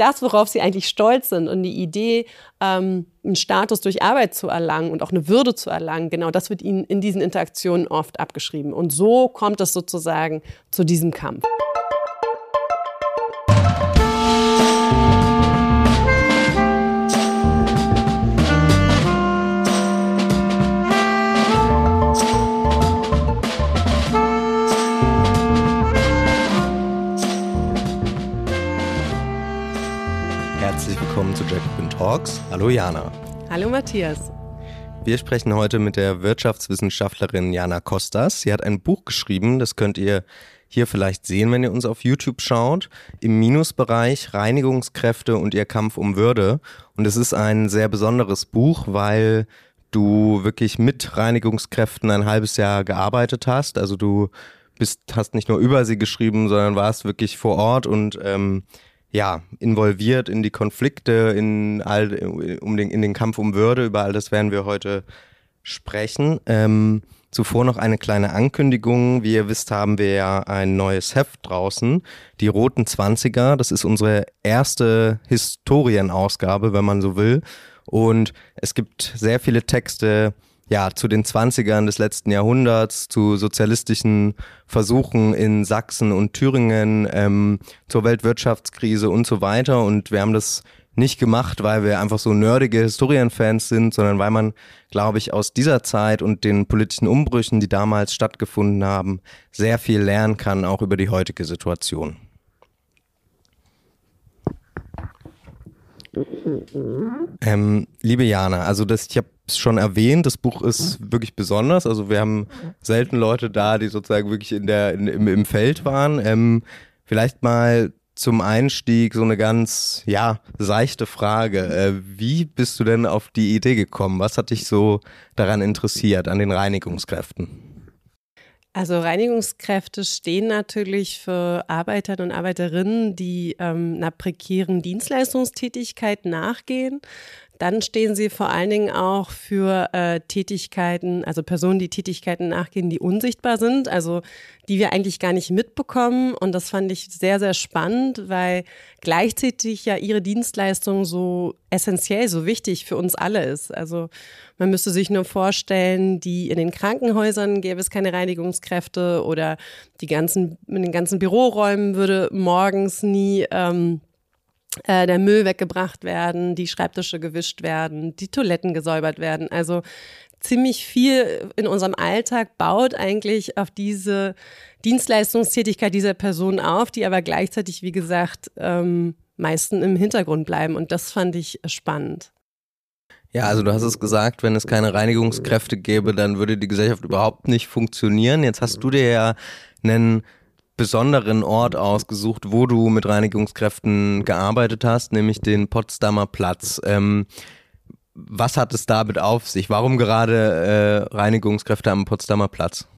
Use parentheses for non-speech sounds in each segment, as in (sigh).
das, worauf sie eigentlich stolz sind und die Idee, ähm, einen Status durch Arbeit zu erlangen und auch eine Würde zu erlangen, genau das wird ihnen in diesen Interaktionen oft abgeschrieben. Und so kommt es sozusagen zu diesem Kampf. Talks. Hallo Jana. Hallo Matthias. Wir sprechen heute mit der Wirtschaftswissenschaftlerin Jana Kostas. Sie hat ein Buch geschrieben, das könnt ihr hier vielleicht sehen, wenn ihr uns auf YouTube schaut, im Minusbereich Reinigungskräfte und ihr Kampf um Würde. Und es ist ein sehr besonderes Buch, weil du wirklich mit Reinigungskräften ein halbes Jahr gearbeitet hast. Also du bist, hast nicht nur über sie geschrieben, sondern warst wirklich vor Ort und ähm, ja, involviert in die Konflikte, in, all, um den, in den Kampf um Würde. Über all das werden wir heute sprechen. Ähm, zuvor noch eine kleine Ankündigung. Wie ihr wisst, haben wir ja ein neues Heft draußen. Die Roten Zwanziger. Das ist unsere erste Historienausgabe, wenn man so will. Und es gibt sehr viele Texte, ja, zu den Zwanzigern des letzten Jahrhunderts, zu sozialistischen Versuchen in Sachsen und Thüringen, ähm, zur Weltwirtschaftskrise und so weiter. Und wir haben das nicht gemacht, weil wir einfach so nerdige Historienfans sind, sondern weil man, glaube ich, aus dieser Zeit und den politischen Umbrüchen, die damals stattgefunden haben, sehr viel lernen kann, auch über die heutige Situation. Ähm, liebe Jana, also das, ich habe es schon erwähnt, das Buch ist wirklich besonders. Also wir haben selten Leute da, die sozusagen wirklich in der, in, im, im Feld waren. Ähm, vielleicht mal zum Einstieg so eine ganz, ja, seichte Frage. Äh, wie bist du denn auf die Idee gekommen? Was hat dich so daran interessiert, an den Reinigungskräften? Also Reinigungskräfte stehen natürlich für Arbeiterinnen und Arbeiterinnen, die ähm, einer prekären Dienstleistungstätigkeit nachgehen. Dann stehen sie vor allen Dingen auch für äh, Tätigkeiten, also Personen, die Tätigkeiten nachgehen, die unsichtbar sind, also die wir eigentlich gar nicht mitbekommen. Und das fand ich sehr, sehr spannend, weil gleichzeitig ja ihre Dienstleistung so essentiell, so wichtig für uns alle ist. Also man müsste sich nur vorstellen, die in den Krankenhäusern gäbe es keine Reinigungskräfte oder die ganzen, in den ganzen Büroräumen würde morgens nie ähm, äh, der Müll weggebracht werden, die Schreibtische gewischt werden, die Toiletten gesäubert werden. Also ziemlich viel in unserem Alltag baut eigentlich auf diese Dienstleistungstätigkeit dieser Person auf, die aber gleichzeitig, wie gesagt, ähm, meisten im Hintergrund bleiben. Und das fand ich spannend. Ja, also du hast es gesagt, wenn es keine Reinigungskräfte gäbe, dann würde die Gesellschaft überhaupt nicht funktionieren. Jetzt hast du dir ja einen besonderen Ort ausgesucht, wo du mit Reinigungskräften gearbeitet hast, nämlich den Potsdamer Platz. Ähm, was hat es damit auf sich? Warum gerade äh, Reinigungskräfte am Potsdamer Platz?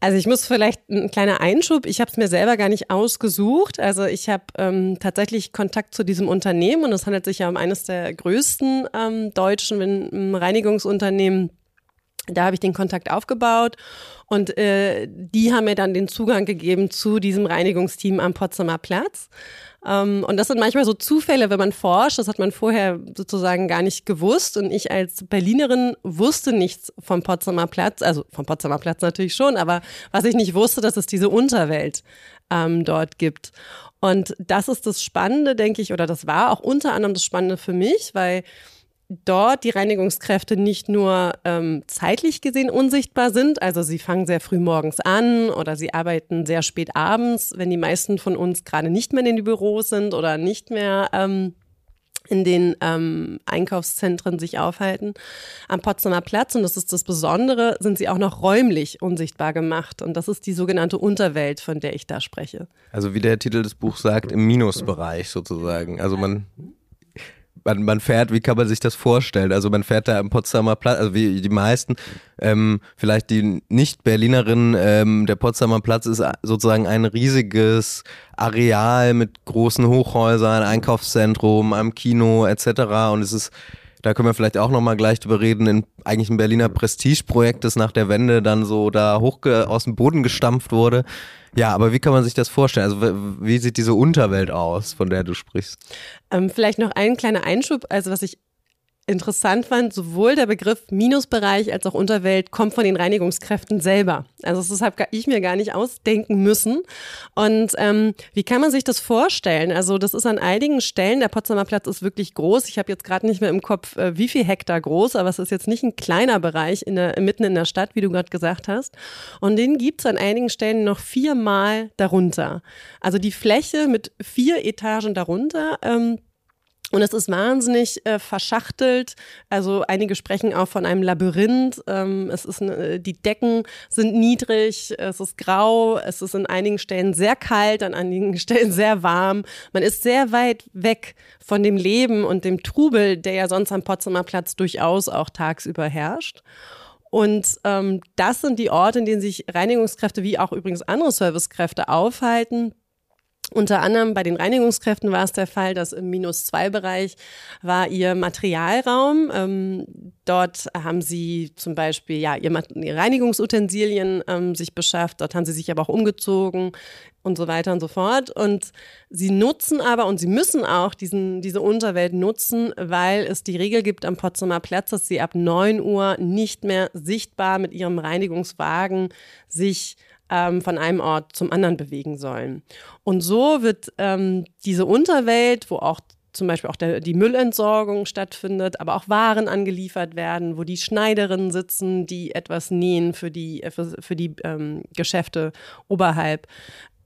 Also ich muss vielleicht ein kleiner Einschub. Ich habe es mir selber gar nicht ausgesucht. Also ich habe ähm, tatsächlich Kontakt zu diesem Unternehmen und es handelt sich ja um eines der größten ähm, deutschen Reinigungsunternehmen da habe ich den Kontakt aufgebaut und äh, die haben mir dann den Zugang gegeben zu diesem Reinigungsteam am Potsdamer Platz. Ähm, und das sind manchmal so Zufälle, wenn man forscht. Das hat man vorher sozusagen gar nicht gewusst. Und ich als Berlinerin wusste nichts vom Potsdamer Platz. Also vom Potsdamer Platz natürlich schon, aber was ich nicht wusste, dass es diese Unterwelt ähm, dort gibt. Und das ist das Spannende, denke ich, oder das war auch unter anderem das Spannende für mich, weil dort die Reinigungskräfte nicht nur ähm, zeitlich gesehen unsichtbar sind, also sie fangen sehr früh morgens an oder sie arbeiten sehr spät abends, wenn die meisten von uns gerade nicht mehr in den Büros sind oder nicht mehr ähm, in den ähm, Einkaufszentren sich aufhalten. Am Potsdamer Platz, und das ist das Besondere, sind sie auch noch räumlich unsichtbar gemacht. Und das ist die sogenannte Unterwelt, von der ich da spreche. Also wie der Titel des Buchs sagt, im Minusbereich sozusagen. Also man man, man fährt, wie kann man sich das vorstellen? Also man fährt da am Potsdamer Platz, also wie die meisten, ähm, vielleicht die Nicht-Berlinerinnen, ähm, der Potsdamer Platz ist sozusagen ein riesiges Areal mit großen Hochhäusern, Einkaufszentrum, einem Kino etc. Und es ist da können wir vielleicht auch nochmal gleich drüber reden, in eigentlich ein Berliner Prestigeprojekt, das nach der Wende dann so da hoch aus dem Boden gestampft wurde. Ja, aber wie kann man sich das vorstellen? Also wie sieht diese Unterwelt aus, von der du sprichst? Ähm, vielleicht noch ein kleiner Einschub. Also was ich interessant fand, sowohl der Begriff Minusbereich als auch Unterwelt kommt von den Reinigungskräften selber. Also das habe ich mir gar nicht ausdenken müssen. Und ähm, wie kann man sich das vorstellen? Also das ist an einigen Stellen, der Potsdamer Platz ist wirklich groß. Ich habe jetzt gerade nicht mehr im Kopf, äh, wie viel Hektar groß, aber es ist jetzt nicht ein kleiner Bereich in der, mitten in der Stadt, wie du gerade gesagt hast. Und den gibt es an einigen Stellen noch viermal darunter. Also die Fläche mit vier Etagen darunter. Ähm, und es ist wahnsinnig äh, verschachtelt. Also einige sprechen auch von einem Labyrinth. Ähm, es ist äh, die Decken sind niedrig, es ist grau, es ist in einigen Stellen sehr kalt, an einigen (laughs) Stellen sehr warm. Man ist sehr weit weg von dem Leben und dem Trubel, der ja sonst am Potsdamer Platz durchaus auch tagsüber herrscht. Und ähm, das sind die Orte, in denen sich Reinigungskräfte wie auch übrigens andere Servicekräfte aufhalten unter anderem bei den Reinigungskräften war es der Fall, dass im Minus-2-Bereich war ihr Materialraum. Ähm, dort haben sie zum Beispiel ja, ihr, Reinigungsutensilien ähm, sich beschafft. Dort haben sie sich aber auch umgezogen und so weiter und so fort. Und sie nutzen aber und sie müssen auch diesen, diese Unterwelt nutzen, weil es die Regel gibt am Potsdamer Platz, dass sie ab 9 Uhr nicht mehr sichtbar mit ihrem Reinigungswagen sich ähm, von einem Ort zum anderen bewegen sollen. Und so wird ähm, diese Unterwelt, wo auch zum Beispiel auch der, die Müllentsorgung stattfindet, aber auch Waren angeliefert werden, wo die Schneiderinnen sitzen, die etwas nähen für die, für, für die ähm, Geschäfte oberhalb.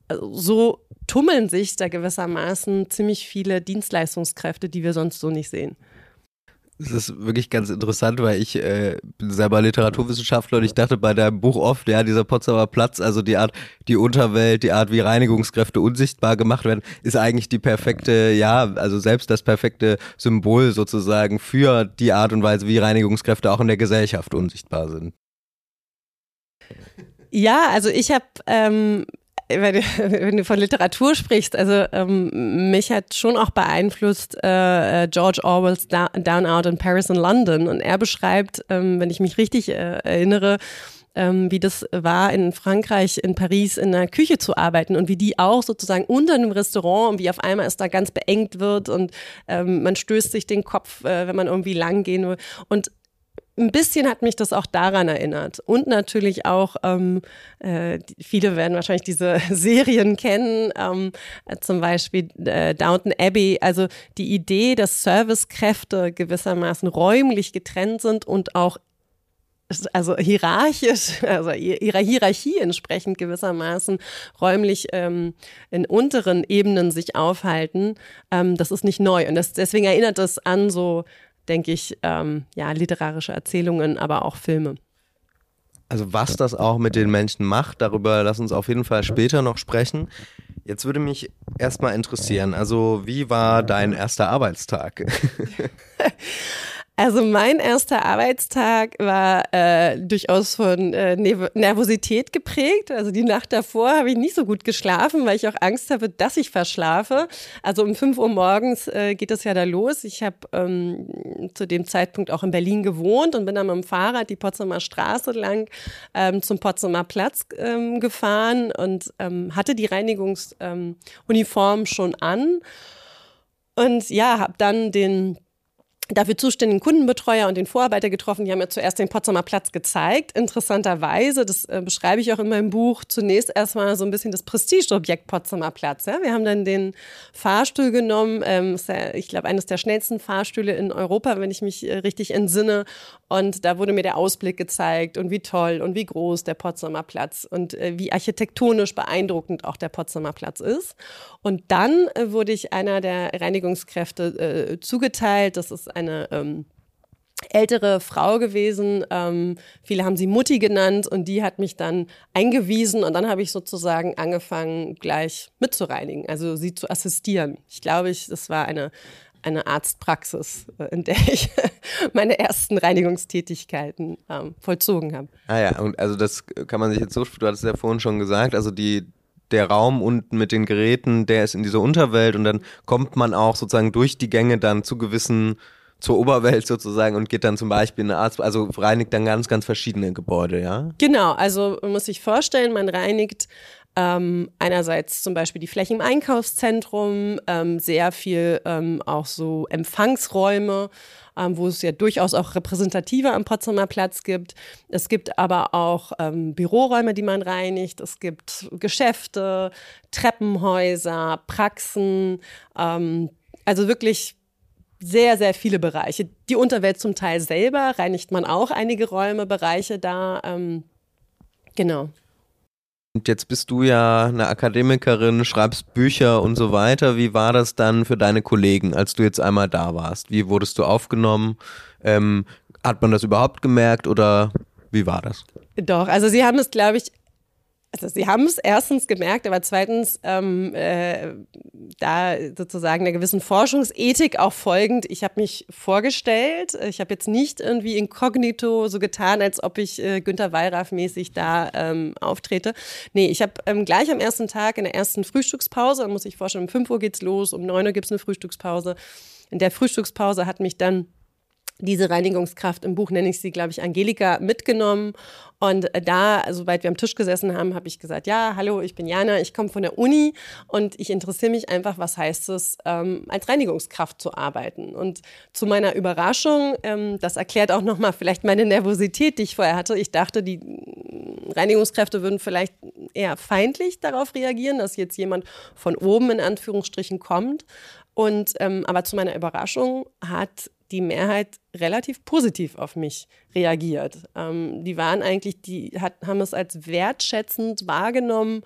Also so tummeln sich da gewissermaßen ziemlich viele Dienstleistungskräfte, die wir sonst so nicht sehen. Das ist wirklich ganz interessant, weil ich äh, bin selber Literaturwissenschaftler und ich dachte bei deinem Buch oft, ja, dieser Potsdamer Platz, also die Art, die Unterwelt, die Art, wie Reinigungskräfte unsichtbar gemacht werden, ist eigentlich die perfekte, ja, also selbst das perfekte Symbol sozusagen für die Art und Weise, wie Reinigungskräfte auch in der Gesellschaft unsichtbar sind. Ja, also ich habe ähm, (laughs) wenn, du von Literatur sprichst, also ähm, mich hat schon auch beeinflusst äh, äh, George Orwells Down Out in Paris and London. Und er beschreibt, ähm, wenn ich mich richtig äh, erinnere, ähm, wie das war in Frankreich, in Paris in der Küche zu arbeiten und wie die auch sozusagen unter einem Restaurant und wie auf einmal es da ganz beengt wird und ähm, man stößt sich den Kopf, äh, wenn man irgendwie lang gehen will. Und ein bisschen hat mich das auch daran erinnert. Und natürlich auch, ähm, äh, viele werden wahrscheinlich diese (laughs) Serien kennen, ähm, zum Beispiel äh, Downton Abbey. Also die Idee, dass Servicekräfte gewissermaßen räumlich getrennt sind und auch also hierarchisch, (laughs) also ihrer Hierarchie entsprechend gewissermaßen räumlich ähm, in unteren Ebenen sich aufhalten, ähm, das ist nicht neu. Und das, deswegen erinnert es an so denke ich, ähm, ja, literarische Erzählungen, aber auch Filme. Also was das auch mit den Menschen macht, darüber lass uns auf jeden Fall später noch sprechen. Jetzt würde mich erstmal interessieren, also wie war dein erster Arbeitstag? (laughs) Also mein erster Arbeitstag war äh, durchaus von äh, Nervosität geprägt. Also die Nacht davor habe ich nicht so gut geschlafen, weil ich auch Angst habe, dass ich verschlafe. Also um 5 Uhr morgens äh, geht es ja da los. Ich habe ähm, zu dem Zeitpunkt auch in Berlin gewohnt und bin dann mit dem Fahrrad die Potsdamer Straße lang ähm, zum Potsdamer Platz ähm, gefahren und ähm, hatte die Reinigungsuniform ähm, schon an. Und ja, habe dann den dafür zuständigen Kundenbetreuer und den Vorarbeiter getroffen. Die haben mir zuerst den Potsdamer Platz gezeigt. Interessanterweise, das äh, beschreibe ich auch in meinem Buch, zunächst erstmal so ein bisschen das Prestigeobjekt Potsdamer Platz. Ja? Wir haben dann den Fahrstuhl genommen, ähm, ja, ich glaube, eines der schnellsten Fahrstühle in Europa, wenn ich mich äh, richtig entsinne. Und da wurde mir der Ausblick gezeigt und wie toll und wie groß der Potsdamer Platz und äh, wie architektonisch beeindruckend auch der Potsdamer Platz ist. Und dann äh, wurde ich einer der Reinigungskräfte äh, zugeteilt. Das ist eine ähm, ältere Frau gewesen. Ähm, viele haben sie Mutti genannt und die hat mich dann eingewiesen und dann habe ich sozusagen angefangen, gleich mitzureinigen, also sie zu assistieren. Ich glaube, ich, das war eine, eine Arztpraxis, äh, in der ich (laughs) meine ersten Reinigungstätigkeiten ähm, vollzogen habe. Ah ja, und also das kann man sich jetzt so, du hattest ja vorhin schon gesagt, also die der Raum unten mit den Geräten, der ist in dieser Unterwelt und dann kommt man auch sozusagen durch die Gänge dann zu gewissen zur Oberwelt sozusagen und geht dann zum Beispiel eine Arzt, also reinigt dann ganz, ganz verschiedene Gebäude, ja? Genau, also man muss sich vorstellen, man reinigt ähm, einerseits zum Beispiel die Flächen im Einkaufszentrum, ähm, sehr viel ähm, auch so Empfangsräume, ähm, wo es ja durchaus auch repräsentative am Potsdamer Platz gibt. Es gibt aber auch ähm, Büroräume, die man reinigt. Es gibt Geschäfte, Treppenhäuser, Praxen. Ähm, also wirklich sehr, sehr viele Bereiche. Die Unterwelt zum Teil selber reinigt man auch einige Räume, Bereiche da. genau. Und jetzt bist du ja eine Akademikerin, schreibst Bücher und so weiter. Wie war das dann für deine Kollegen, als du jetzt einmal da warst? Wie wurdest du aufgenommen? Ähm, hat man das überhaupt gemerkt oder wie war das? Doch, also sie haben es, glaube ich, also sie haben es erstens gemerkt, aber zweitens ähm, äh, da sozusagen einer gewissen Forschungsethik auch folgend. Ich habe mich vorgestellt. Ich habe jetzt nicht irgendwie inkognito so getan, als ob ich äh, Günter Wallraff mäßig da ähm, auftrete. Nee, ich habe ähm, gleich am ersten Tag in der ersten Frühstückspause, da muss ich vorstellen, um 5 Uhr geht's los, um 9 Uhr gibt's eine Frühstückspause. In der Frühstückspause hat mich dann diese Reinigungskraft im Buch nenne ich sie, glaube ich, Angelika mitgenommen. Und da, sobald wir am Tisch gesessen haben, habe ich gesagt, ja, hallo, ich bin Jana, ich komme von der Uni und ich interessiere mich einfach, was heißt es, ähm, als Reinigungskraft zu arbeiten. Und zu meiner Überraschung, ähm, das erklärt auch nochmal vielleicht meine Nervosität, die ich vorher hatte. Ich dachte, die Reinigungskräfte würden vielleicht eher feindlich darauf reagieren, dass jetzt jemand von oben in Anführungsstrichen kommt. Und ähm, aber zu meiner Überraschung hat die Mehrheit relativ positiv auf mich reagiert. Ähm, die waren eigentlich, die hat, haben es als wertschätzend wahrgenommen,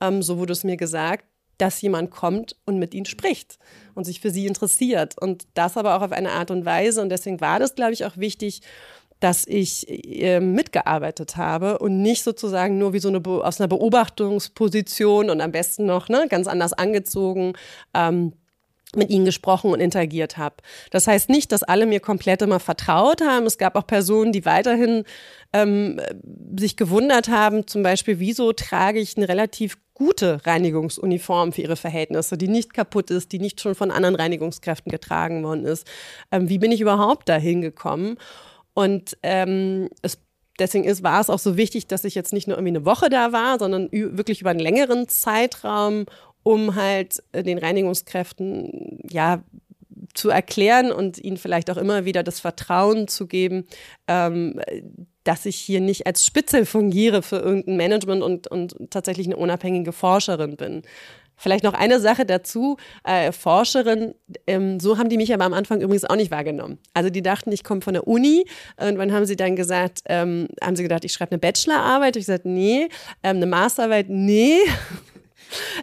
ähm, so wurde es mir gesagt, dass jemand kommt und mit ihnen spricht und sich für sie interessiert. Und das aber auch auf eine Art und Weise. Und deswegen war das, glaube ich, auch wichtig, dass ich äh, mitgearbeitet habe und nicht sozusagen nur wie so eine aus einer Beobachtungsposition und am besten noch ne, ganz anders angezogen ähm, mit ihnen gesprochen und interagiert habe. Das heißt nicht, dass alle mir komplett immer vertraut haben. Es gab auch Personen, die weiterhin ähm, sich gewundert haben, zum Beispiel, wieso trage ich eine relativ gute Reinigungsuniform für ihre Verhältnisse, die nicht kaputt ist, die nicht schon von anderen Reinigungskräften getragen worden ist. Ähm, wie bin ich überhaupt dahin gekommen? Und ähm, es deswegen ist, war es auch so wichtig, dass ich jetzt nicht nur irgendwie eine Woche da war, sondern wirklich über einen längeren Zeitraum, um halt äh, den Reinigungskräften ja zu erklären und ihnen vielleicht auch immer wieder das Vertrauen zu geben, ähm, dass ich hier nicht als Spitzel fungiere für irgendein Management und, und tatsächlich eine unabhängige Forscherin bin. Vielleicht noch eine Sache dazu, äh, Forscherin, ähm, so haben die mich aber am Anfang übrigens auch nicht wahrgenommen. Also die dachten, ich komme von der Uni. Irgendwann haben sie dann gesagt, ähm, haben sie gedacht, ich schreibe eine Bachelorarbeit. Ich gesagt, nee, ähm, eine Masterarbeit, nee. (laughs)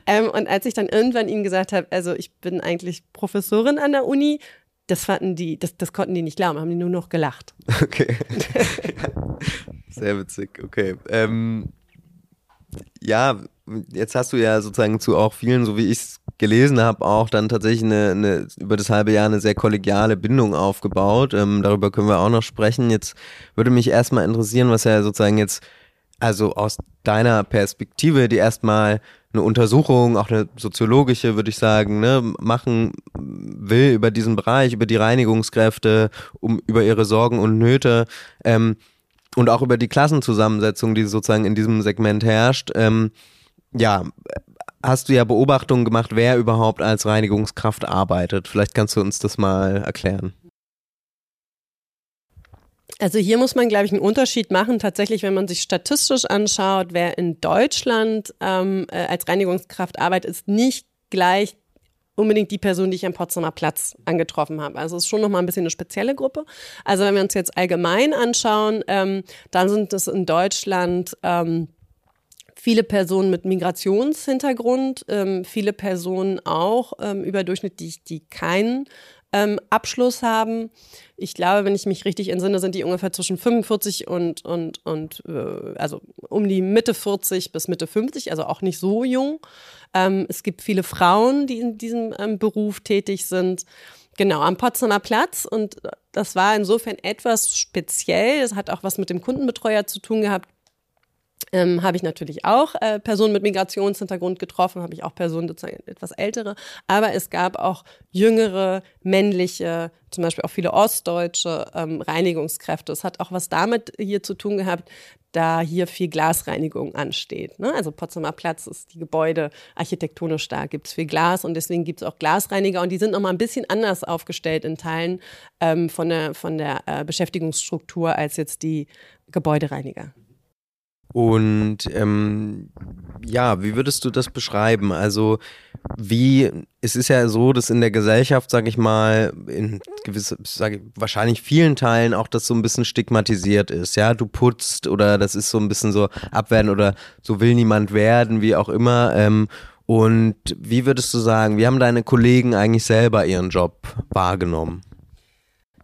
Ähm, und als ich dann irgendwann ihnen gesagt habe, also ich bin eigentlich Professorin an der Uni, das fanden die, das, das konnten die nicht glauben, haben die nur noch gelacht. Okay. (laughs) Sehr witzig, okay. Ähm, ja, jetzt hast du ja sozusagen zu auch vielen, so wie ich es gelesen habe, auch dann tatsächlich eine, eine, über das halbe Jahr eine sehr kollegiale Bindung aufgebaut. Ähm, darüber können wir auch noch sprechen. Jetzt würde mich erstmal interessieren, was ja sozusagen jetzt, also aus deiner Perspektive, die erstmal eine Untersuchung, auch eine soziologische, würde ich sagen, ne, machen will über diesen Bereich, über die Reinigungskräfte, um über ihre Sorgen und Nöte ähm, und auch über die Klassenzusammensetzung, die sozusagen in diesem Segment herrscht. Ähm, ja, hast du ja Beobachtungen gemacht, wer überhaupt als Reinigungskraft arbeitet. Vielleicht kannst du uns das mal erklären. Also hier muss man, glaube ich, einen Unterschied machen. Tatsächlich, wenn man sich statistisch anschaut, wer in Deutschland ähm, äh, als Reinigungskraft arbeitet, ist nicht gleich unbedingt die Person, die ich am Potsdamer Platz angetroffen habe. Also es ist schon nochmal ein bisschen eine spezielle Gruppe. Also wenn wir uns jetzt allgemein anschauen, ähm, dann sind es in Deutschland ähm, viele Personen mit Migrationshintergrund, ähm, viele Personen auch ähm, überdurchschnittlich, die keinen ähm, Abschluss haben. Ich glaube, wenn ich mich richtig entsinne, sind die ungefähr zwischen 45 und, und, und äh, also um die Mitte 40 bis Mitte 50, also auch nicht so jung. Ähm, es gibt viele Frauen, die in diesem ähm, Beruf tätig sind. Genau, am Potsdamer Platz. Und das war insofern etwas speziell. Das hat auch was mit dem Kundenbetreuer zu tun gehabt. Ähm, habe ich natürlich auch äh, Personen mit Migrationshintergrund getroffen, habe ich auch Personen sozusagen etwas ältere, aber es gab auch jüngere, männliche, zum Beispiel auch viele ostdeutsche ähm, Reinigungskräfte. Es hat auch was damit hier zu tun gehabt, da hier viel Glasreinigung ansteht. Ne? Also Potsdamer Platz ist die Gebäude architektonisch da, gibt es viel Glas und deswegen gibt es auch Glasreiniger und die sind nochmal ein bisschen anders aufgestellt in Teilen ähm, von der, von der äh, Beschäftigungsstruktur als jetzt die Gebäudereiniger. Und ähm, ja, wie würdest du das beschreiben? Also wie, es ist ja so, dass in der Gesellschaft, sage ich mal, in gewisse, sage ich, wahrscheinlich vielen Teilen auch das so ein bisschen stigmatisiert ist. Ja, du putzt oder das ist so ein bisschen so abwerten oder so will niemand werden, wie auch immer. Ähm, und wie würdest du sagen, wie haben deine Kollegen eigentlich selber ihren Job wahrgenommen?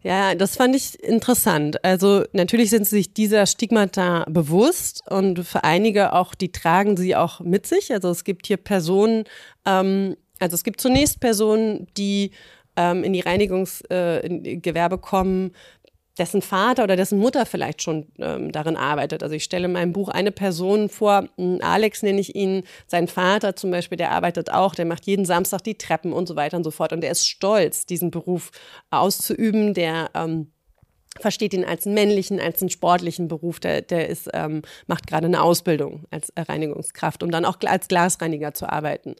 Ja, das fand ich interessant. Also natürlich sind sie sich dieser Stigmata bewusst und für einige auch, die tragen sie auch mit sich. Also es gibt hier Personen, ähm, also es gibt zunächst Personen, die ähm, in die Reinigungsgewerbe äh, kommen, dessen Vater oder dessen Mutter vielleicht schon ähm, darin arbeitet. Also ich stelle in meinem Buch eine Person vor, Alex nenne ich ihn, sein Vater zum Beispiel, der arbeitet auch, der macht jeden Samstag die Treppen und so weiter und so fort. Und der ist stolz, diesen Beruf auszuüben, der ähm, versteht ihn als einen männlichen, als einen sportlichen Beruf. Der, der ist, ähm, macht gerade eine Ausbildung als Reinigungskraft, um dann auch als Glasreiniger zu arbeiten.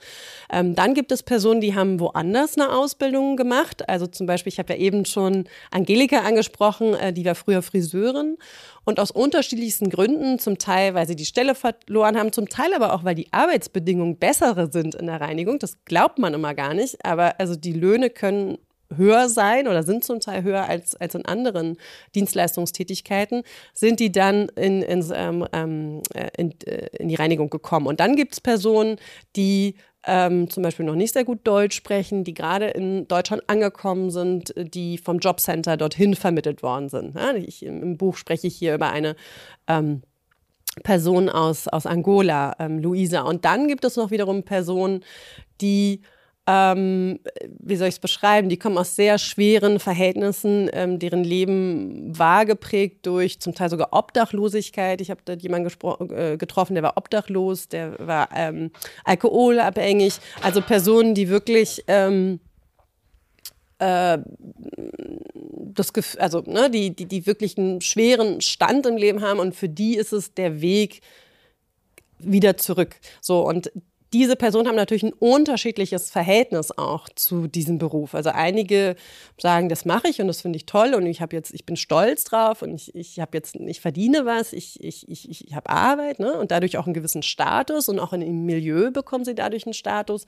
Ähm, dann gibt es Personen, die haben woanders eine Ausbildung gemacht. Also zum Beispiel, ich habe ja eben schon Angelika angesprochen, äh, die war früher Friseurin und aus unterschiedlichsten Gründen, zum Teil, weil sie die Stelle verloren haben, zum Teil aber auch, weil die Arbeitsbedingungen bessere sind in der Reinigung. Das glaubt man immer gar nicht, aber also die Löhne können höher sein oder sind zum Teil höher als, als in anderen Dienstleistungstätigkeiten, sind die dann in, in, ähm, ähm äh, in, äh, in die Reinigung gekommen. Und dann gibt es Personen, die ähm, zum Beispiel noch nicht sehr gut Deutsch sprechen, die gerade in Deutschland angekommen sind, die vom Jobcenter dorthin vermittelt worden sind. Ja, ich, Im Buch spreche ich hier über eine ähm, Person aus, aus Angola, ähm, Luisa. Und dann gibt es noch wiederum Personen, die ähm, wie soll ich es beschreiben, die kommen aus sehr schweren Verhältnissen, ähm, deren Leben war geprägt durch zum Teil sogar Obdachlosigkeit. Ich habe da jemanden äh, getroffen, der war obdachlos, der war ähm, alkoholabhängig. Also Personen, die wirklich ähm, äh, das Gefühl, also ne, die, die, die wirklich einen schweren Stand im Leben haben und für die ist es der Weg wieder zurück. So und diese Personen haben natürlich ein unterschiedliches Verhältnis auch zu diesem Beruf. Also einige sagen, das mache ich und das finde ich toll und ich habe jetzt, ich bin stolz drauf und ich, ich habe jetzt, ich verdiene was, ich, ich, ich, ich habe Arbeit ne? und dadurch auch einen gewissen Status und auch in dem Milieu bekommen sie dadurch einen Status.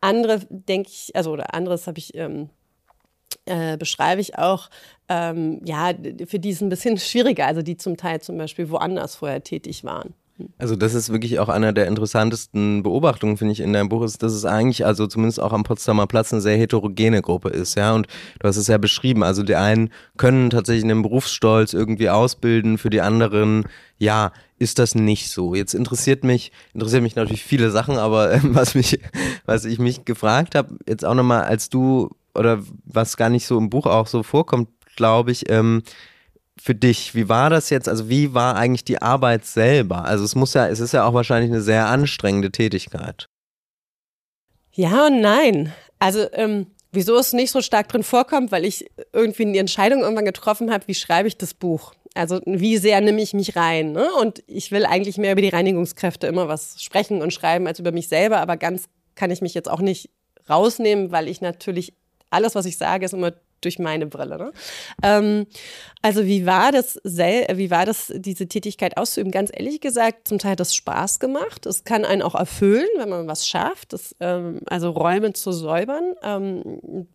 Andere denke ich, also oder anderes habe ich ähm, äh, beschreibe ich auch, ähm, ja, für die ist ein bisschen (laughs) schwieriger, also die zum Teil zum Beispiel woanders vorher tätig waren. Also das ist wirklich auch einer der interessantesten Beobachtungen, finde ich, in deinem Buch, ist, dass es eigentlich, also zumindest auch am Potsdamer Platz, eine sehr heterogene Gruppe ist, ja. Und du hast es ja beschrieben. Also die einen können tatsächlich einen Berufsstolz irgendwie ausbilden, für die anderen, ja, ist das nicht so. Jetzt interessiert mich, interessiert mich natürlich viele Sachen, aber (laughs) was mich, was ich mich gefragt habe, jetzt auch nochmal, als du, oder was gar nicht so im Buch auch so vorkommt, glaube ich, ähm, für dich, wie war das jetzt? Also wie war eigentlich die Arbeit selber? Also es muss ja, es ist ja auch wahrscheinlich eine sehr anstrengende Tätigkeit. Ja und nein. Also ähm, wieso es nicht so stark drin vorkommt, weil ich irgendwie die Entscheidung irgendwann getroffen habe, wie schreibe ich das Buch? Also wie sehr nehme ich mich rein? Ne? Und ich will eigentlich mehr über die Reinigungskräfte immer was sprechen und schreiben als über mich selber, aber ganz kann ich mich jetzt auch nicht rausnehmen, weil ich natürlich alles, was ich sage, ist immer durch meine Brille. Ne? Ähm, also wie war das, wie war das, diese Tätigkeit auszuüben? Ganz ehrlich gesagt, zum Teil hat das Spaß gemacht. Es kann einen auch erfüllen, wenn man was schafft. Das, ähm, also Räume zu säubern. Ähm,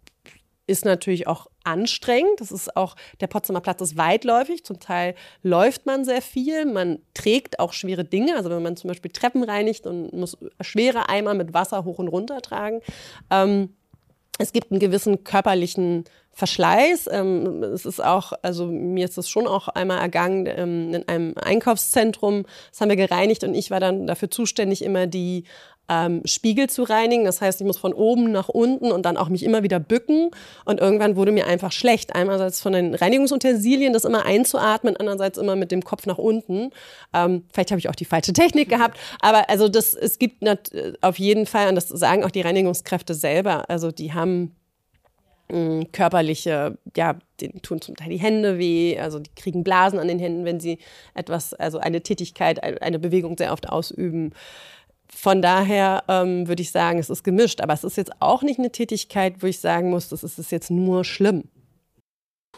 ist natürlich auch anstrengend. Das ist auch, der Potsdamer Platz ist weitläufig. Zum Teil läuft man sehr viel. Man trägt auch schwere Dinge. Also wenn man zum Beispiel Treppen reinigt und muss schwere Eimer mit Wasser hoch und runter tragen. Ähm, es gibt einen gewissen körperlichen Verschleiß. Ähm, es ist auch, also mir ist es schon auch einmal ergangen ähm, in einem Einkaufszentrum. Das haben wir gereinigt und ich war dann dafür zuständig, immer die ähm, Spiegel zu reinigen. Das heißt, ich muss von oben nach unten und dann auch mich immer wieder bücken. Und irgendwann wurde mir einfach schlecht. Einerseits von den Reinigungsutensilien, das immer einzuatmen, andererseits immer mit dem Kopf nach unten. Ähm, vielleicht habe ich auch die falsche Technik gehabt. Aber also das, es gibt auf jeden Fall, und das sagen auch die Reinigungskräfte selber, also die haben mh, körperliche, ja, denen tun zum Teil die Hände weh, also die kriegen Blasen an den Händen, wenn sie etwas, also eine Tätigkeit, eine Bewegung sehr oft ausüben. Von daher ähm, würde ich sagen, es ist gemischt. Aber es ist jetzt auch nicht eine Tätigkeit, wo ich sagen muss, das ist jetzt nur schlimm.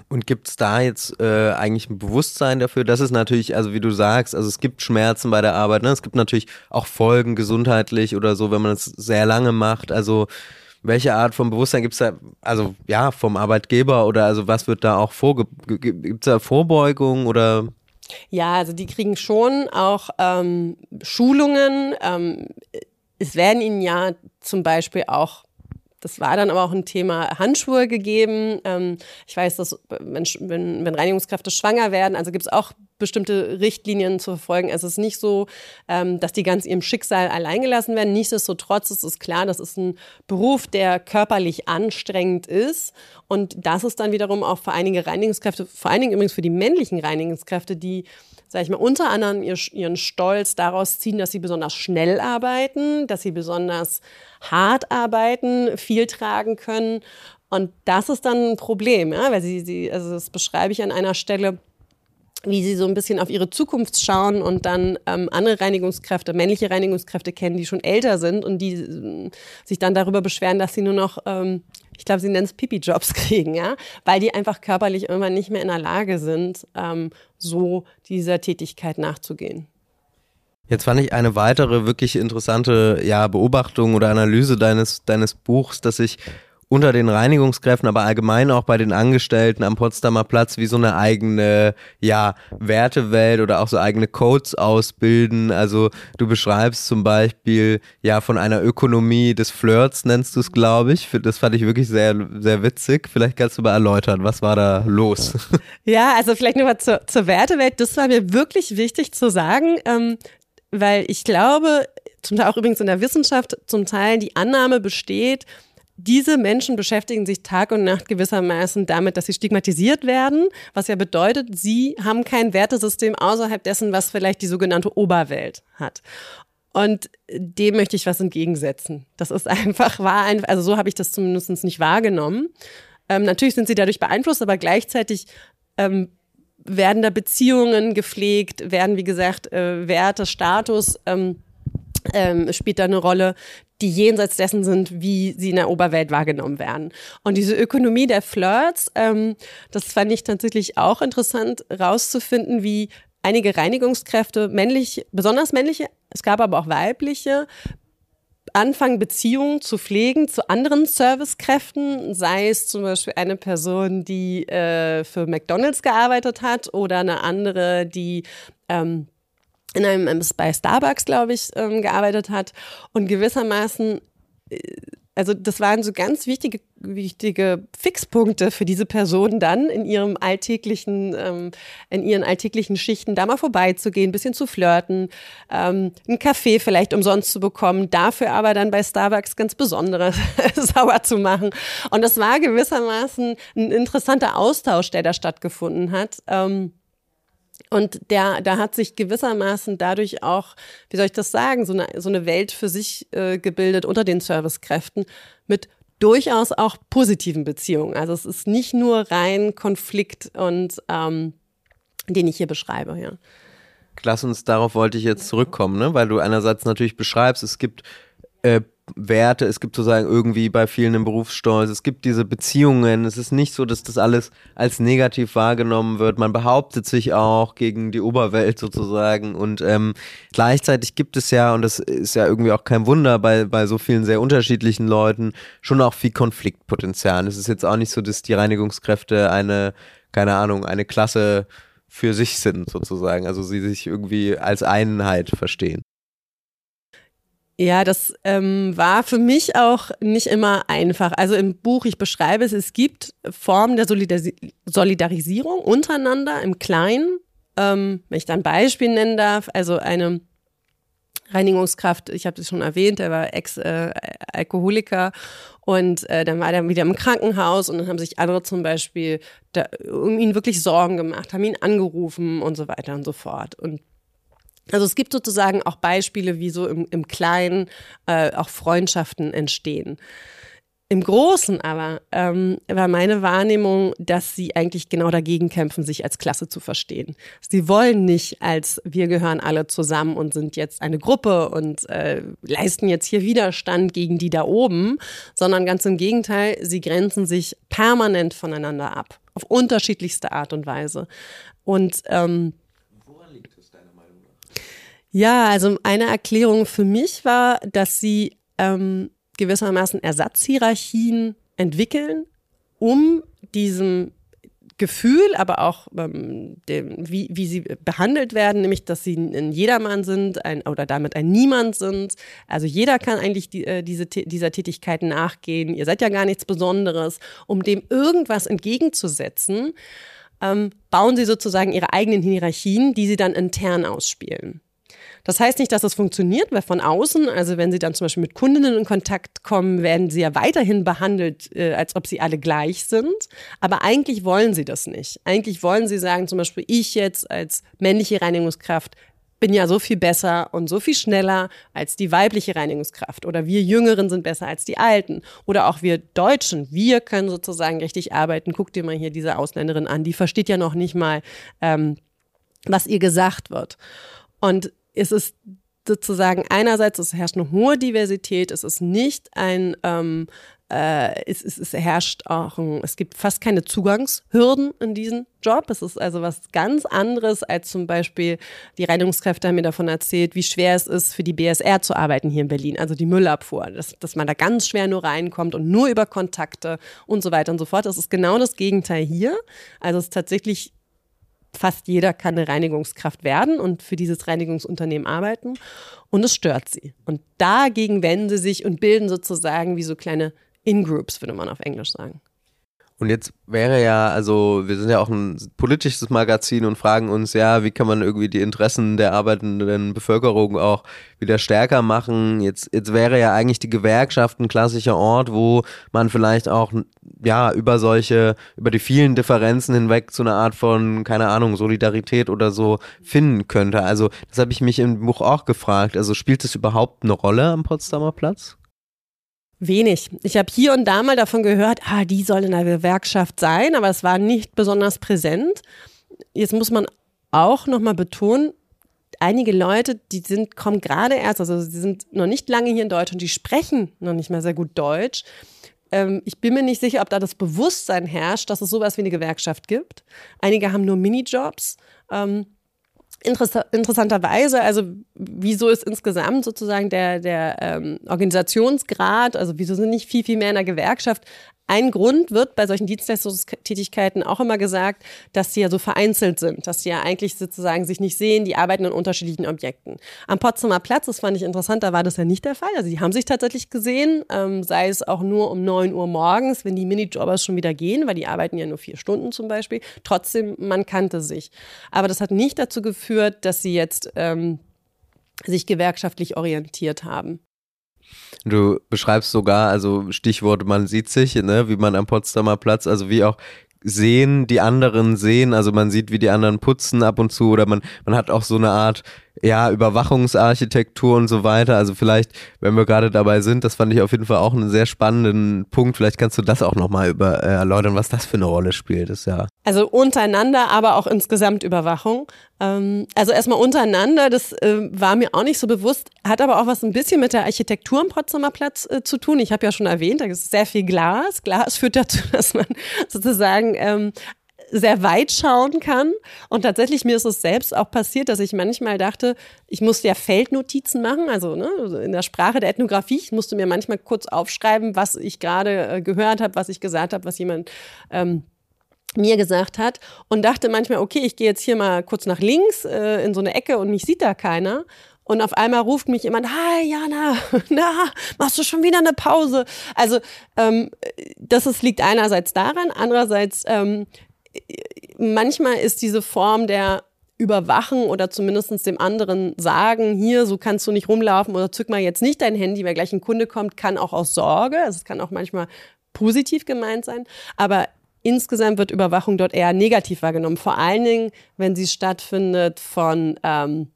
Und gibt es da jetzt äh, eigentlich ein Bewusstsein dafür, dass es natürlich, also wie du sagst, also es gibt Schmerzen bei der Arbeit, ne? es gibt natürlich auch Folgen gesundheitlich oder so, wenn man es sehr lange macht. Also welche Art von Bewusstsein gibt es da, also ja, vom Arbeitgeber oder also was wird da auch vorge, gibt es da Vorbeugung oder ja, also die kriegen schon auch ähm, Schulungen. Ähm, es werden ihnen ja zum Beispiel auch das war dann aber auch ein Thema Handschuhe gegeben. Ähm, ich weiß, dass wenn, wenn, wenn Reinigungskräfte schwanger werden, also gibt es auch bestimmte Richtlinien zu verfolgen. Es ist nicht so, ähm, dass die ganz ihrem Schicksal alleingelassen werden. Nichtsdestotrotz ist es klar, das ist ein Beruf, der körperlich anstrengend ist. Und das ist dann wiederum auch für einige Reinigungskräfte, vor allen Dingen übrigens für die männlichen Reinigungskräfte, die sage ich mal, unter anderem ihren Stolz daraus ziehen, dass sie besonders schnell arbeiten, dass sie besonders hart arbeiten, viel tragen können. Und das ist dann ein Problem, ja? weil sie, sie, also das beschreibe ich an einer Stelle, wie sie so ein bisschen auf ihre Zukunft schauen und dann ähm, andere Reinigungskräfte, männliche Reinigungskräfte kennen, die schon älter sind und die äh, sich dann darüber beschweren, dass sie nur noch, ähm, ich glaube, sie nennen es Pipi-Jobs (laughs) kriegen, ja, weil die einfach körperlich irgendwann nicht mehr in der Lage sind, ähm, so dieser Tätigkeit nachzugehen. Jetzt fand ich eine weitere wirklich interessante ja, Beobachtung oder Analyse deines, deines Buchs, dass ich unter den Reinigungskräften, aber allgemein auch bei den Angestellten am Potsdamer Platz wie so eine eigene, ja, Wertewelt oder auch so eigene Codes ausbilden. Also du beschreibst zum Beispiel ja von einer Ökonomie des Flirts, nennst du es, glaube ich. Das fand ich wirklich sehr, sehr witzig. Vielleicht kannst du mal erläutern, was war da los? (laughs) Ja, also vielleicht nochmal zur, zur Wertewelt. Das war mir wirklich wichtig zu sagen, ähm, weil ich glaube, zum Teil auch übrigens in der Wissenschaft, zum Teil die Annahme besteht, diese Menschen beschäftigen sich Tag und Nacht gewissermaßen damit, dass sie stigmatisiert werden, was ja bedeutet, sie haben kein Wertesystem außerhalb dessen, was vielleicht die sogenannte Oberwelt hat. Und dem möchte ich was entgegensetzen. Das ist (laughs) einfach, einfach, also so habe ich das zumindest nicht wahrgenommen. Ähm, natürlich sind sie dadurch beeinflusst, aber gleichzeitig ähm, werden da Beziehungen gepflegt, werden, wie gesagt, äh, Werte, Status ähm, ähm, spielt da eine Rolle, die jenseits dessen sind, wie sie in der Oberwelt wahrgenommen werden. Und diese Ökonomie der Flirts, ähm, das fand ich tatsächlich auch interessant rauszufinden, wie einige Reinigungskräfte, männlich, besonders männliche, es gab aber auch weibliche, anfangen, Beziehungen zu pflegen zu anderen Servicekräften, sei es zum Beispiel eine Person, die äh, für McDonalds gearbeitet hat oder eine andere, die ähm, in einem, ähm, bei Starbucks, glaube ich, ähm, gearbeitet hat und gewissermaßen, äh, also das waren so ganz wichtige, wichtige Fixpunkte für diese Person dann in ihrem alltäglichen, ähm, in ihren alltäglichen Schichten da mal vorbeizugehen, ein bisschen zu flirten, ähm, einen Kaffee vielleicht umsonst zu bekommen, dafür aber dann bei Starbucks ganz besonderes (laughs) sauer zu machen. Und das war gewissermaßen ein interessanter Austausch, der da stattgefunden hat. Ähm, und der, da hat sich gewissermaßen dadurch auch, wie soll ich das sagen, so eine, so eine Welt für sich äh, gebildet unter den Servicekräften mit durchaus auch positiven Beziehungen. Also es ist nicht nur rein Konflikt und ähm, den ich hier beschreibe, ja. Lass uns, darauf wollte ich jetzt zurückkommen, ne? weil du einerseits natürlich beschreibst, es gibt äh, Werte, es gibt sozusagen irgendwie bei vielen einen Berufsstolz, es gibt diese Beziehungen, es ist nicht so, dass das alles als negativ wahrgenommen wird, man behauptet sich auch gegen die Oberwelt sozusagen und ähm, gleichzeitig gibt es ja, und das ist ja irgendwie auch kein Wunder bei, bei so vielen sehr unterschiedlichen Leuten, schon auch viel Konfliktpotenzial. Es ist jetzt auch nicht so, dass die Reinigungskräfte eine, keine Ahnung, eine Klasse für sich sind sozusagen, also sie sich irgendwie als Einheit verstehen. Ja, das ähm, war für mich auch nicht immer einfach. Also im Buch, ich beschreibe es, es gibt Formen der Solidaris Solidarisierung untereinander im Kleinen. Ähm, wenn ich da ein Beispiel nennen darf, also eine Reinigungskraft, ich habe es schon erwähnt, er war Ex-Alkoholiker äh, und äh, dann war er wieder im Krankenhaus und dann haben sich andere zum Beispiel da, um ihn wirklich Sorgen gemacht, haben ihn angerufen und so weiter und so fort. Und also es gibt sozusagen auch Beispiele, wie so im, im Kleinen äh, auch Freundschaften entstehen. Im Großen aber ähm, war meine Wahrnehmung, dass sie eigentlich genau dagegen kämpfen, sich als Klasse zu verstehen. Sie wollen nicht als wir gehören alle zusammen und sind jetzt eine Gruppe und äh, leisten jetzt hier Widerstand gegen die da oben, sondern ganz im Gegenteil, sie grenzen sich permanent voneinander ab, auf unterschiedlichste Art und Weise. Und ähm, ja, also eine Erklärung für mich war, dass sie ähm, gewissermaßen Ersatzhierarchien entwickeln, um diesem Gefühl, aber auch ähm, dem, wie, wie sie behandelt werden, nämlich dass sie ein Jedermann sind ein, oder damit ein Niemand sind. Also jeder kann eigentlich die, äh, diese, dieser Tätigkeit nachgehen. Ihr seid ja gar nichts Besonderes. Um dem irgendwas entgegenzusetzen, ähm, bauen sie sozusagen ihre eigenen Hierarchien, die sie dann intern ausspielen. Das heißt nicht, dass das funktioniert, weil von außen, also wenn Sie dann zum Beispiel mit Kundinnen in Kontakt kommen, werden Sie ja weiterhin behandelt, äh, als ob Sie alle gleich sind. Aber eigentlich wollen Sie das nicht. Eigentlich wollen Sie sagen, zum Beispiel ich jetzt als männliche Reinigungskraft bin ja so viel besser und so viel schneller als die weibliche Reinigungskraft. Oder wir Jüngeren sind besser als die Alten. Oder auch wir Deutschen, wir können sozusagen richtig arbeiten. Guck dir mal hier diese Ausländerin an, die versteht ja noch nicht mal, ähm, was ihr gesagt wird. Und es ist sozusagen einerseits, es herrscht eine hohe Diversität, es ist nicht ein, ähm, äh, es, es, es herrscht auch, ein, es gibt fast keine Zugangshürden in diesem Job. Es ist also was ganz anderes als zum Beispiel die Reinigungskräfte haben mir davon erzählt, wie schwer es ist, für die BSR zu arbeiten hier in Berlin, also die Müllabfuhr, dass, dass man da ganz schwer nur reinkommt und nur über Kontakte und so weiter und so fort. Das ist genau das Gegenteil hier. Also es ist tatsächlich fast jeder kann eine Reinigungskraft werden und für dieses Reinigungsunternehmen arbeiten. Und es stört sie. Und dagegen wenden sie sich und bilden sozusagen wie so kleine In-Groups, würde man auf Englisch sagen. Und jetzt wäre ja, also wir sind ja auch ein politisches Magazin und fragen uns, ja, wie kann man irgendwie die Interessen der arbeitenden Bevölkerung auch wieder stärker machen? Jetzt, jetzt wäre ja eigentlich die Gewerkschaft ein klassischer Ort, wo man vielleicht auch, ja, über solche, über die vielen Differenzen hinweg zu einer Art von, keine Ahnung, Solidarität oder so finden könnte. Also das habe ich mich im Buch auch gefragt. Also spielt es überhaupt eine Rolle am Potsdamer Platz? Wenig. Ich habe hier und da mal davon gehört, ah, die soll in einer Gewerkschaft sein, aber es war nicht besonders präsent. Jetzt muss man auch nochmal betonen, einige Leute, die sind, kommen gerade erst, also sie sind noch nicht lange hier in Deutschland, die sprechen noch nicht mal sehr gut Deutsch. Ähm, ich bin mir nicht sicher, ob da das Bewusstsein herrscht, dass es sowas wie eine Gewerkschaft gibt. Einige haben nur Minijobs. Ähm, interessanterweise, also wieso ist insgesamt sozusagen der, der ähm, Organisationsgrad, also wieso sind nicht viel, viel mehr in der Gewerkschaft ein Grund wird bei solchen Dienstleistungstätigkeiten auch immer gesagt, dass sie ja so vereinzelt sind, dass sie ja eigentlich sozusagen sich nicht sehen, die arbeiten an unterschiedlichen Objekten. Am Potsdamer Platz, das fand ich interessant, da war das ja nicht der Fall. Also die haben sich tatsächlich gesehen, ähm, sei es auch nur um 9 Uhr morgens, wenn die Minijobbers schon wieder gehen, weil die arbeiten ja nur vier Stunden zum Beispiel. Trotzdem, man kannte sich. Aber das hat nicht dazu geführt, dass sie jetzt ähm, sich gewerkschaftlich orientiert haben. Du beschreibst sogar, also Stichwort, man sieht sich, ne, wie man am Potsdamer Platz, also wie auch sehen, die anderen sehen, also man sieht, wie die anderen putzen ab und zu oder man, man hat auch so eine Art ja, Überwachungsarchitektur und so weiter. Also vielleicht, wenn wir gerade dabei sind, das fand ich auf jeden Fall auch einen sehr spannenden Punkt. Vielleicht kannst du das auch nochmal über, äh, erläutern, was das für eine Rolle spielt. Das ja. Also untereinander, aber auch insgesamt Überwachung. Ähm, also erstmal untereinander, das äh, war mir auch nicht so bewusst, hat aber auch was ein bisschen mit der Architektur am Potsdamer Platz äh, zu tun. Ich habe ja schon erwähnt, da ist sehr viel Glas. Glas (laughs) führt dazu, dass man sozusagen ähm, sehr weit schauen kann. Und tatsächlich, mir ist es selbst auch passiert, dass ich manchmal dachte, ich musste ja Feldnotizen machen, also ne, in der Sprache der Ethnographie. Ich musste mir manchmal kurz aufschreiben, was ich gerade äh, gehört habe, was ich gesagt habe, was jemand ähm, mir gesagt hat und dachte manchmal, okay, ich gehe jetzt hier mal kurz nach links äh, in so eine Ecke und mich sieht da keiner. Und auf einmal ruft mich jemand, hi Jana, (laughs) na, machst du schon wieder eine Pause? Also ähm, das ist, liegt einerseits daran, andererseits ähm, manchmal ist diese Form der überwachen oder zumindest dem anderen sagen, hier, so kannst du nicht rumlaufen oder zück mal jetzt nicht dein Handy, weil gleich ein Kunde kommt, kann auch aus Sorge, also es kann auch manchmal positiv gemeint sein, aber insgesamt wird Überwachung dort eher negativ wahrgenommen, vor allen Dingen, wenn sie stattfindet von ähm,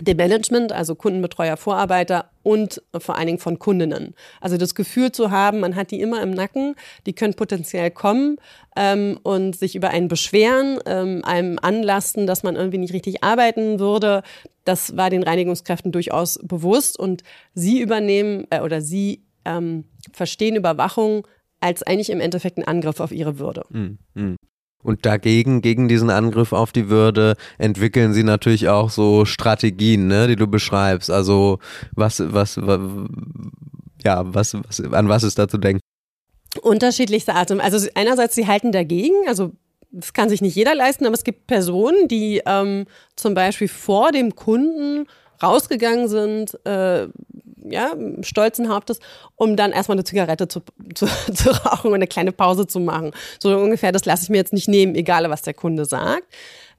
dem Management, also Kundenbetreuer, Vorarbeiter und vor allen Dingen von Kundinnen. Also das Gefühl zu haben, man hat die immer im Nacken, die können potenziell kommen ähm, und sich über einen beschweren, ähm, einem anlasten, dass man irgendwie nicht richtig arbeiten würde. Das war den Reinigungskräften durchaus bewusst und sie übernehmen äh, oder sie ähm, verstehen Überwachung als eigentlich im Endeffekt ein Angriff auf ihre Würde. Mm, mm. Und dagegen, gegen diesen Angriff auf die Würde, entwickeln sie natürlich auch so Strategien, ne, die du beschreibst. Also was, was, was ja, was, was, an was ist da zu denken? Unterschiedlichste Art. Also einerseits, sie halten dagegen, also das kann sich nicht jeder leisten, aber es gibt Personen, die ähm, zum Beispiel vor dem Kunden rausgegangen sind, äh, ja, stolzen Hauptes, um dann erstmal eine Zigarette zu, zu, (laughs) zu rauchen und eine kleine Pause zu machen. So ungefähr, das lasse ich mir jetzt nicht nehmen, egal was der Kunde sagt.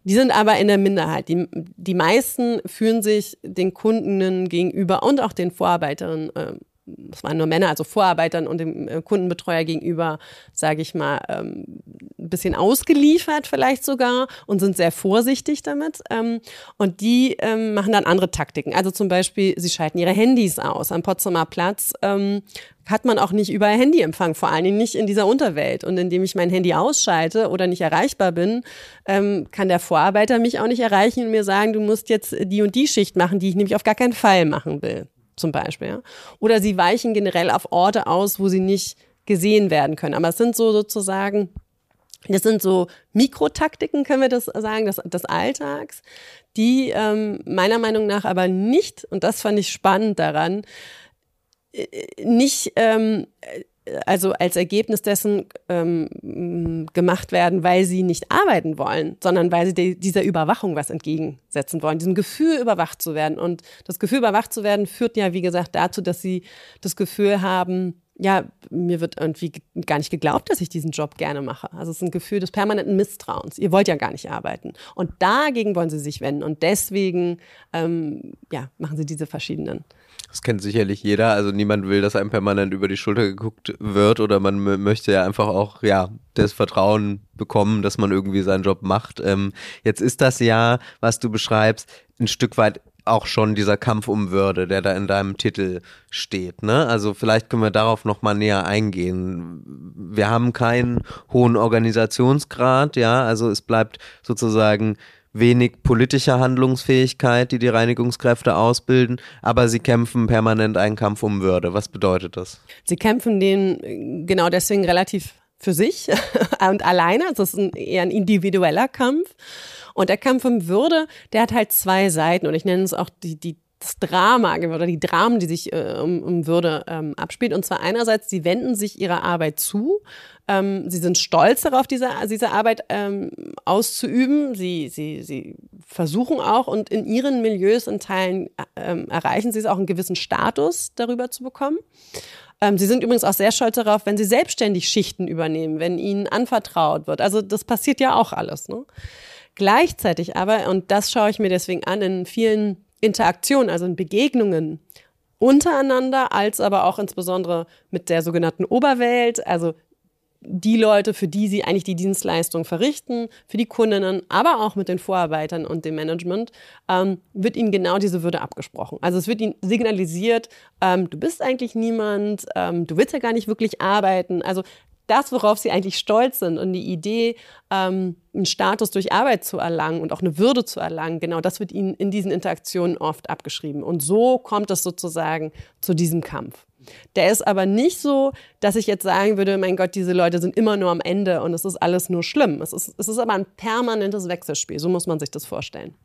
Die sind aber in der Minderheit. Die, die meisten fühlen sich den Kundinnen gegenüber und auch den Vorarbeiterinnen äh, das waren nur Männer, also Vorarbeitern und dem äh, Kundenbetreuer gegenüber, sage ich mal, ähm, ein bisschen ausgeliefert vielleicht sogar und sind sehr vorsichtig damit. Ähm, und die ähm, machen dann andere Taktiken. Also zum Beispiel, sie schalten ihre Handys aus. Am Potsdamer Platz hat man auch nicht überall Handyempfang, vor allen Dingen nicht in dieser Unterwelt. Und indem ich mein Handy ausschalte oder nicht erreichbar bin, ähm, kann der Vorarbeiter mich auch nicht erreichen und mir sagen, du musst jetzt die und die Schicht machen, die ich nämlich auf gar keinen Fall machen will zum Beispiel. Oder sie weichen generell auf Orte aus, wo sie nicht gesehen werden können. Aber es sind so sozusagen, das sind so Mikrotaktiken, können wir das sagen, des, des Alltags, die ähm, meiner Meinung nach aber nicht, und das fand ich spannend daran, äh, nicht ähm, also als Ergebnis dessen ähm, gemacht werden, weil sie nicht arbeiten wollen, sondern weil sie de, dieser Überwachung was entgegensetzen wollen, diesem Gefühl überwacht zu werden. Und das Gefühl überwacht zu werden führt ja, wie gesagt, dazu, dass sie das Gefühl haben, ja, mir wird irgendwie gar nicht geglaubt, dass ich diesen Job gerne mache. Also es ist ein Gefühl des permanenten Misstrauens. Ihr wollt ja gar nicht arbeiten. Und dagegen wollen sie sich wenden. Und deswegen ähm, ja, machen sie diese verschiedenen das kennt sicherlich jeder. Also niemand will, dass einem permanent über die Schulter geguckt wird oder man möchte ja einfach auch, ja, das Vertrauen bekommen, dass man irgendwie seinen Job macht. Ähm, jetzt ist das ja, was du beschreibst, ein Stück weit auch schon dieser Kampf um Würde, der da in deinem Titel steht. Ne? Also vielleicht können wir darauf nochmal näher eingehen. Wir haben keinen hohen Organisationsgrad, ja, also es bleibt sozusagen wenig politischer Handlungsfähigkeit, die die Reinigungskräfte ausbilden, aber sie kämpfen permanent einen Kampf um Würde. Was bedeutet das? Sie kämpfen den äh, genau deswegen relativ für sich (laughs) und alleine. Das ist ein, eher ein individueller Kampf. Und der Kampf um Würde, der hat halt zwei Seiten und ich nenne es auch die, die das Drama oder die Dramen, die sich äh, um, um Würde ähm, abspielt. Und zwar einerseits, sie wenden sich ihrer Arbeit zu. Ähm, sie sind stolz darauf, diese, diese Arbeit ähm, auszuüben. Sie, sie, sie versuchen auch und in ihren Milieus in Teilen ähm, erreichen sie es auch einen gewissen Status darüber zu bekommen. Ähm, sie sind übrigens auch sehr stolz darauf, wenn sie selbstständig Schichten übernehmen, wenn ihnen anvertraut wird. Also das passiert ja auch alles. Ne? Gleichzeitig aber, und das schaue ich mir deswegen an, in vielen Interaktion, also in Begegnungen untereinander, als aber auch insbesondere mit der sogenannten Oberwelt, also die Leute, für die sie eigentlich die Dienstleistung verrichten, für die Kundinnen, aber auch mit den Vorarbeitern und dem Management, ähm, wird ihnen genau diese Würde abgesprochen. Also es wird ihnen signalisiert, ähm, du bist eigentlich niemand, ähm, du willst ja gar nicht wirklich arbeiten. Also das, worauf sie eigentlich stolz sind und die Idee, ähm, einen Status durch Arbeit zu erlangen und auch eine Würde zu erlangen, genau das wird ihnen in diesen Interaktionen oft abgeschrieben. Und so kommt es sozusagen zu diesem Kampf. Der ist aber nicht so, dass ich jetzt sagen würde, mein Gott, diese Leute sind immer nur am Ende und es ist alles nur schlimm. Es ist, es ist aber ein permanentes Wechselspiel, so muss man sich das vorstellen.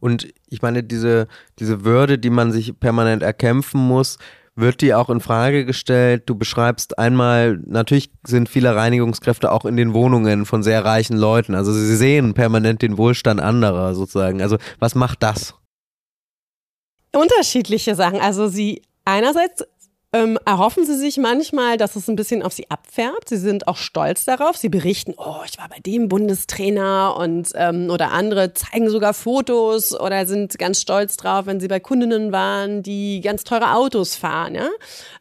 Und ich meine, diese, diese Würde, die man sich permanent erkämpfen muss, wird die auch in Frage gestellt? Du beschreibst einmal, natürlich sind viele Reinigungskräfte auch in den Wohnungen von sehr reichen Leuten. Also sie sehen permanent den Wohlstand anderer sozusagen. Also was macht das? Unterschiedliche Sachen. Also sie einerseits ähm, erhoffen sie sich manchmal, dass es ein bisschen auf sie abfärbt. Sie sind auch stolz darauf. Sie berichten, oh, ich war bei dem Bundestrainer und ähm, oder andere zeigen sogar Fotos oder sind ganz stolz drauf, wenn sie bei Kundinnen waren, die ganz teure Autos fahren. Ja?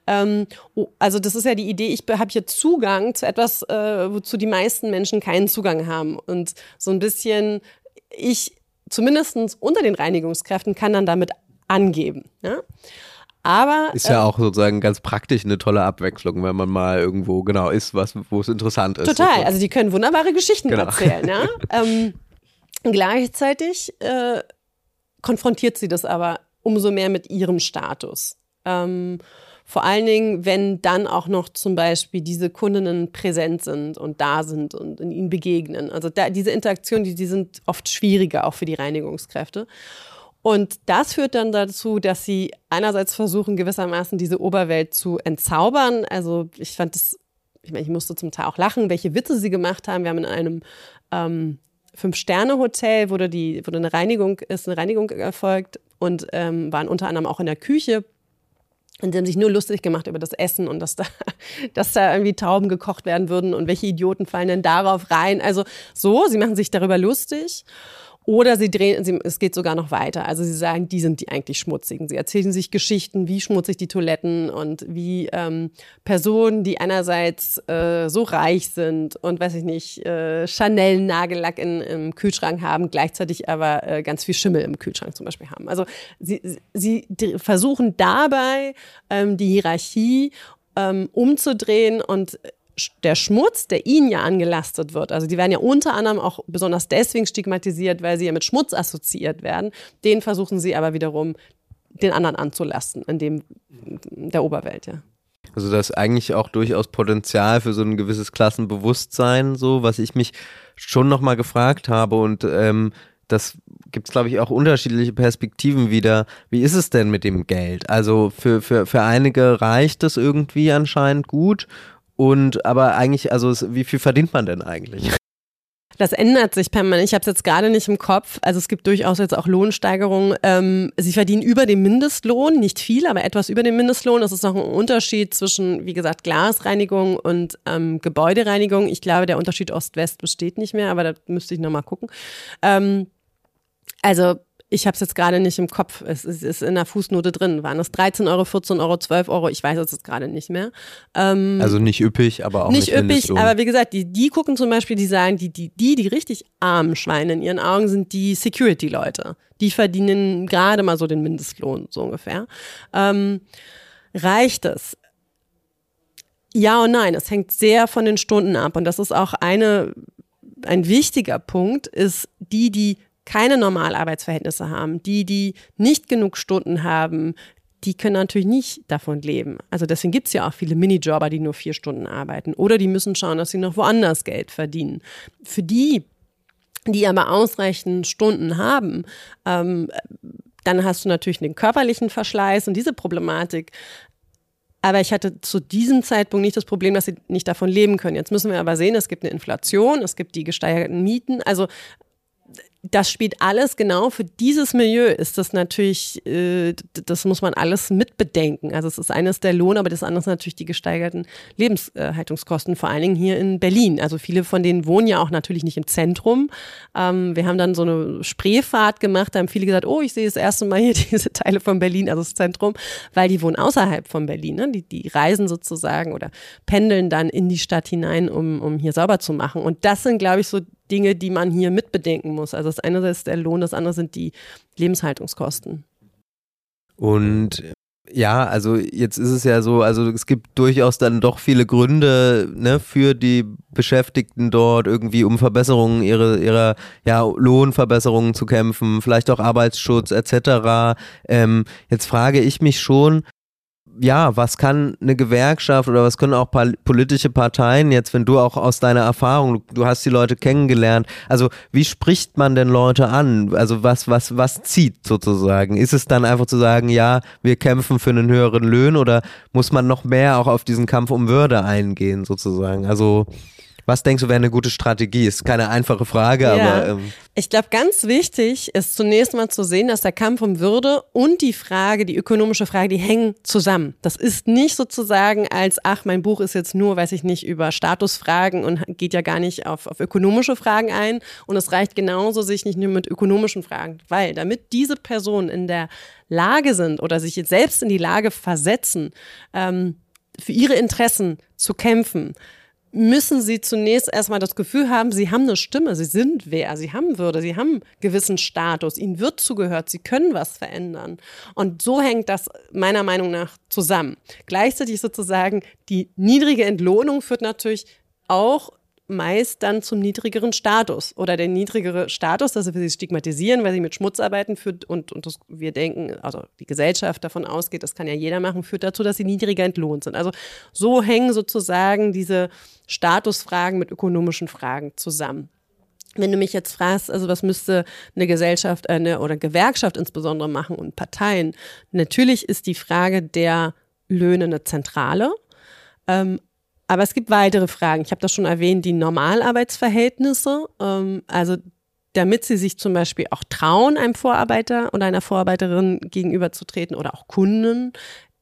Ähm, oh, also das ist ja die Idee, ich habe hier Zugang zu etwas, äh, wozu die meisten Menschen keinen Zugang haben. Und so ein bisschen, ich zumindest unter den Reinigungskräften kann dann damit angeben. Ja? Aber ist ja äh, auch sozusagen ganz praktisch eine tolle Abwechslung, wenn man mal irgendwo genau ist, was wo es interessant ist. Total. Also die können wunderbare Geschichten genau. erzählen. Ja? (laughs) ähm, gleichzeitig äh, konfrontiert sie das aber umso mehr mit ihrem Status. Ähm, vor allen Dingen, wenn dann auch noch zum Beispiel diese Kundinnen präsent sind und da sind und ihnen begegnen. Also da, diese Interaktionen, die, die sind oft schwieriger auch für die Reinigungskräfte. Und das führt dann dazu, dass sie einerseits versuchen, gewissermaßen diese Oberwelt zu entzaubern. Also ich fand das, ich meine, ich musste zum Teil auch lachen, welche Witze sie gemacht haben. Wir haben in einem ähm, Fünf-Sterne-Hotel, wurde die, wurde eine Reinigung, ist eine Reinigung erfolgt und ähm, waren unter anderem auch in der Küche. Und sie haben sich nur lustig gemacht über das Essen und dass da, (laughs) dass da irgendwie Tauben gekocht werden würden und welche Idioten fallen denn darauf rein. Also so, sie machen sich darüber lustig. Oder sie drehen, sie, es geht sogar noch weiter. Also sie sagen, die sind die eigentlich schmutzigen. Sie erzählen sich Geschichten, wie schmutzig die Toiletten und wie ähm, Personen, die einerseits äh, so reich sind und weiß ich nicht, äh, Chanel-Nagellack im Kühlschrank haben, gleichzeitig aber äh, ganz viel Schimmel im Kühlschrank zum Beispiel haben. Also sie, sie versuchen dabei ähm, die Hierarchie ähm, umzudrehen und der Schmutz, der ihnen ja angelastet wird, also die werden ja unter anderem auch besonders deswegen stigmatisiert, weil sie ja mit Schmutz assoziiert werden, den versuchen sie aber wiederum den anderen anzulasten, in dem der Oberwelt, ja. Also das ist eigentlich auch durchaus Potenzial für so ein gewisses Klassenbewusstsein, so was ich mich schon nochmal gefragt habe und ähm, das gibt es, glaube ich, auch unterschiedliche Perspektiven wieder. Wie ist es denn mit dem Geld? Also für, für, für einige reicht es irgendwie anscheinend gut und aber eigentlich, also wie viel verdient man denn eigentlich? (laughs) Das ändert sich permanent. Ich habe es jetzt gerade nicht im Kopf. Also es gibt durchaus jetzt auch Lohnsteigerungen. Ähm, sie verdienen über dem Mindestlohn, nicht viel, aber etwas über dem Mindestlohn. Das ist noch ein Unterschied zwischen, wie gesagt, Glasreinigung und ähm, Gebäudereinigung. Ich glaube, der Unterschied Ost-West besteht nicht mehr, aber da müsste ich nochmal gucken. Ähm, also ich habe es jetzt gerade nicht im Kopf. Es ist, ist, in der Fußnote drin. Waren es 13 Euro, 14 Euro, 12 Euro? Ich weiß es jetzt gerade nicht mehr. Ähm, also nicht üppig, aber auch nicht, nicht üppig. Aber wie gesagt, die, die gucken zum Beispiel, die sagen, die, die, die, die richtig armen Schweine in ihren Augen sind die Security-Leute. Die verdienen gerade mal so den Mindestlohn, so ungefähr. Ähm, reicht es? Ja und nein. Es hängt sehr von den Stunden ab. Und das ist auch eine, ein wichtiger Punkt, ist die, die keine Normalarbeitsverhältnisse haben, die, die nicht genug Stunden haben, die können natürlich nicht davon leben. Also deswegen gibt es ja auch viele Minijobber, die nur vier Stunden arbeiten. Oder die müssen schauen, dass sie noch woanders Geld verdienen. Für die, die aber ausreichend Stunden haben, ähm, dann hast du natürlich den körperlichen Verschleiß und diese Problematik. Aber ich hatte zu diesem Zeitpunkt nicht das Problem, dass sie nicht davon leben können. Jetzt müssen wir aber sehen, es gibt eine Inflation, es gibt die gesteigerten Mieten. Also das spielt alles genau für dieses Milieu ist das natürlich, äh, das muss man alles mitbedenken. Also es ist eines der Lohn, aber das andere ist natürlich die gesteigerten Lebenshaltungskosten, vor allen Dingen hier in Berlin. Also viele von denen wohnen ja auch natürlich nicht im Zentrum. Ähm, wir haben dann so eine Spreefahrt gemacht, da haben viele gesagt, oh, ich sehe das erste Mal hier (laughs) diese Teile von Berlin, also das Zentrum, weil die wohnen außerhalb von Berlin. Ne? Die, die reisen sozusagen oder pendeln dann in die Stadt hinein, um, um hier sauber zu machen. Und das sind, glaube ich, so Dinge, die man hier mitbedenken muss. Also das eine ist der Lohn, das andere sind die Lebenshaltungskosten. Und ja, also jetzt ist es ja so, also es gibt durchaus dann doch viele Gründe ne, für die Beschäftigten dort irgendwie um Verbesserungen ihrer, ihrer ja, Lohnverbesserungen zu kämpfen, vielleicht auch Arbeitsschutz etc. Ähm, jetzt frage ich mich schon, ja, was kann eine Gewerkschaft oder was können auch politische Parteien jetzt, wenn du auch aus deiner Erfahrung, du hast die Leute kennengelernt, also wie spricht man denn Leute an? Also was, was, was zieht sozusagen? Ist es dann einfach zu sagen, ja, wir kämpfen für einen höheren Löhnen oder muss man noch mehr auch auf diesen Kampf um Würde eingehen sozusagen? Also Was denkst du wäre eine gute Strategie? Ist keine einfache Frage, ja. aber. Ähm ich glaube, ganz wichtig ist zunächst mal zu sehen, dass der Kampf um Würde und die Frage, die ökonomische Frage, die hängen zusammen. Das ist nicht sozusagen als, ach, mein Buch ist jetzt nur, weiß ich nicht, über Statusfragen und geht ja gar nicht auf, auf ökonomische Fragen ein. Und es reicht genauso, sich nicht nur mit ökonomischen Fragen, weil damit diese Personen in der Lage sind oder sich jetzt selbst in die Lage versetzen, ähm, für ihre Interessen zu kämpfen, müssen sie zunächst erstmal das Gefühl haben, sie haben eine Stimme, sie sind wer, sie haben Würde, sie haben gewissen Status, ihnen wird zugehört, sie können was verändern. Und so hängt das meiner Meinung nach zusammen. Gleichzeitig sozusagen die niedrige Entlohnung führt natürlich auch meist dann zum niedrigeren Status oder der niedrigere Status, dass wir sie stigmatisieren, weil sie mit Schmutz arbeiten führt und, und das, wir denken, also die Gesellschaft davon ausgeht, das kann ja jeder machen, führt dazu, dass sie niedriger entlohnt sind. Also so hängen sozusagen diese Statusfragen mit ökonomischen Fragen zusammen. Wenn du mich jetzt fragst, also was müsste eine Gesellschaft eine, oder Gewerkschaft insbesondere machen und Parteien, natürlich ist die Frage der Löhne eine zentrale. Ähm, aber es gibt weitere Fragen. Ich habe das schon erwähnt, die Normalarbeitsverhältnisse. Ähm, also damit sie sich zum Beispiel auch trauen, einem Vorarbeiter oder einer Vorarbeiterin gegenüberzutreten oder auch Kunden,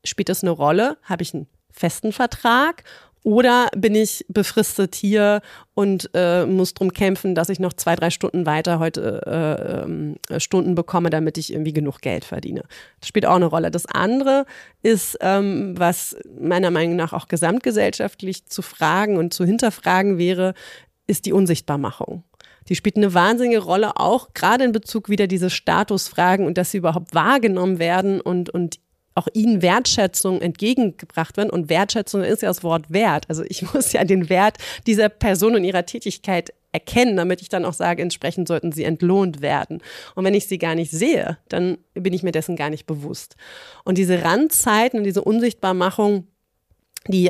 spielt das eine Rolle? Habe ich einen festen Vertrag oder bin ich befristet hier und äh, muss drum kämpfen, dass ich noch zwei, drei Stunden weiter heute äh, äh, Stunden bekomme, damit ich irgendwie genug Geld verdiene. Das spielt auch eine Rolle. Das andere ist, ähm, was meiner Meinung nach auch gesamtgesellschaftlich zu fragen und zu hinterfragen wäre, ist die Unsichtbarmachung. Die spielt eine wahnsinnige Rolle, auch gerade in Bezug wieder diese Statusfragen und dass sie überhaupt wahrgenommen werden und, und auch ihnen Wertschätzung entgegengebracht werden. Und Wertschätzung ist ja das Wort Wert. Also ich (laughs) muss ja den Wert dieser Person und ihrer Tätigkeit erkennen, damit ich dann auch sage, entsprechend sollten sie entlohnt werden. Und wenn ich sie gar nicht sehe, dann bin ich mir dessen gar nicht bewusst. Und diese Randzeiten und diese Unsichtbarmachung, die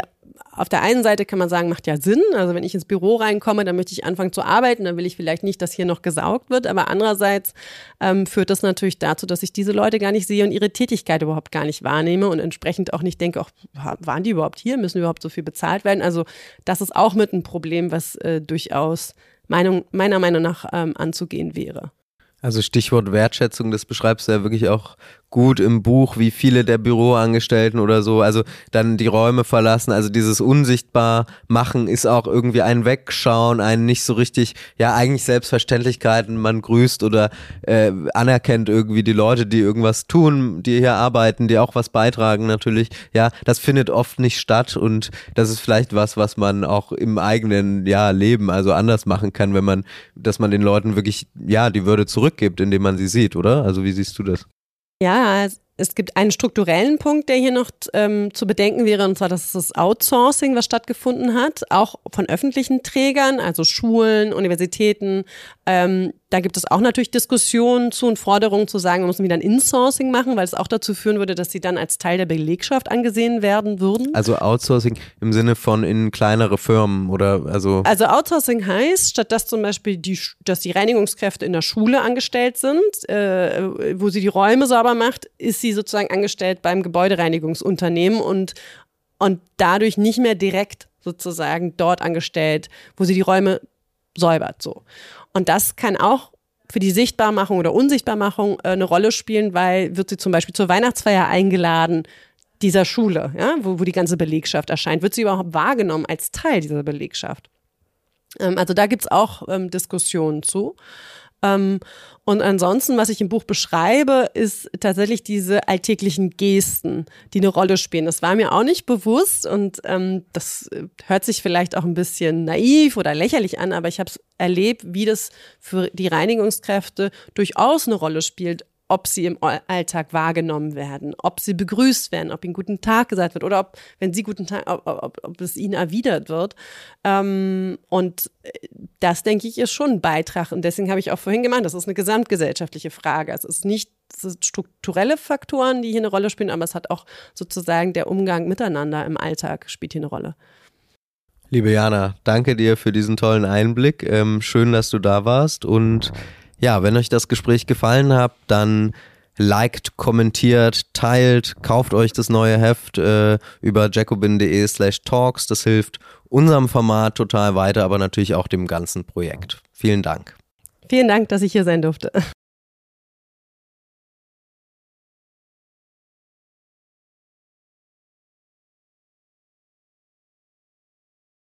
auf der einen Seite kann man sagen, macht ja Sinn. Also wenn ich ins Büro reinkomme, dann möchte ich anfangen zu arbeiten, dann will ich vielleicht nicht, dass hier noch gesaugt wird. Aber andererseits ähm, führt das natürlich dazu, dass ich diese Leute gar nicht sehe und ihre Tätigkeit überhaupt gar nicht wahrnehme und entsprechend auch nicht denke, auch, waren die überhaupt hier? Müssen überhaupt so viel bezahlt werden? Also das ist auch mit ein Problem, was äh, durchaus Meinung, meiner Meinung nach ähm, anzugehen wäre. Also Stichwort Wertschätzung, das beschreibst du ja wirklich auch gut im Buch, wie viele der Büroangestellten oder so, also dann die Räume verlassen, also dieses unsichtbar machen ist auch irgendwie ein Wegschauen, ein nicht so richtig, ja eigentlich Selbstverständlichkeiten, man grüßt oder äh, anerkennt irgendwie die Leute, die irgendwas tun, die hier arbeiten, die auch was beitragen natürlich, ja, das findet oft nicht statt und das ist vielleicht was, was man auch im eigenen, ja, Leben also anders machen kann, wenn man, dass man den Leuten wirklich, ja, die Würde zurückgibt, indem man sie sieht, oder? Also wie siehst du das? Ja, es gibt einen strukturellen Punkt, der hier noch ähm, zu bedenken wäre, und zwar das ist das Outsourcing, was stattgefunden hat, auch von öffentlichen Trägern, also Schulen, Universitäten, ähm, da gibt es auch natürlich Diskussionen zu und Forderungen zu sagen, wir müssen wieder ein Insourcing machen, weil es auch dazu führen würde, dass sie dann als Teil der Belegschaft angesehen werden würden. Also Outsourcing im Sinne von in kleinere Firmen oder also. Also Outsourcing heißt, statt dass zum Beispiel die, dass die Reinigungskräfte in der Schule angestellt sind, äh, wo sie die Räume sauber macht, ist sie sozusagen angestellt beim Gebäudereinigungsunternehmen und, und dadurch nicht mehr direkt sozusagen dort angestellt, wo sie die Räume säubert so. Und das kann auch für die Sichtbarmachung oder Unsichtbarmachung äh, eine Rolle spielen, weil wird sie zum Beispiel zur Weihnachtsfeier eingeladen dieser Schule, ja, wo, wo die ganze Belegschaft erscheint, wird sie überhaupt wahrgenommen als Teil dieser Belegschaft. Ähm, also da gibt's auch ähm, Diskussionen zu. Ähm, und ansonsten, was ich im Buch beschreibe, ist tatsächlich diese alltäglichen Gesten, die eine Rolle spielen. Das war mir auch nicht bewusst und ähm, das äh, hört sich vielleicht auch ein bisschen naiv oder lächerlich an, aber ich habe es erlebt, wie das für die Reinigungskräfte durchaus eine Rolle spielt, ob sie im Alltag wahrgenommen werden, ob sie begrüßt werden, ob ihnen guten Tag gesagt wird oder ob, wenn sie guten Tag, ob, ob, ob es ihnen erwidert wird. Ähm, und äh, das, denke ich, ist schon ein Beitrag. Und deswegen habe ich auch vorhin gemeint, das ist eine gesamtgesellschaftliche Frage. Es ist nicht strukturelle Faktoren, die hier eine Rolle spielen, aber es hat auch sozusagen der Umgang miteinander im Alltag spielt hier eine Rolle. Liebe Jana, danke dir für diesen tollen Einblick. Ähm, schön, dass du da warst und ja, wenn euch das Gespräch gefallen hat, dann liked, kommentiert, teilt, kauft euch das neue Heft äh, über jacobin.de slash talks. Das hilft unserem Format total weiter, aber natürlich auch dem ganzen Projekt. Vielen Dank. Vielen Dank, dass ich hier sein durfte.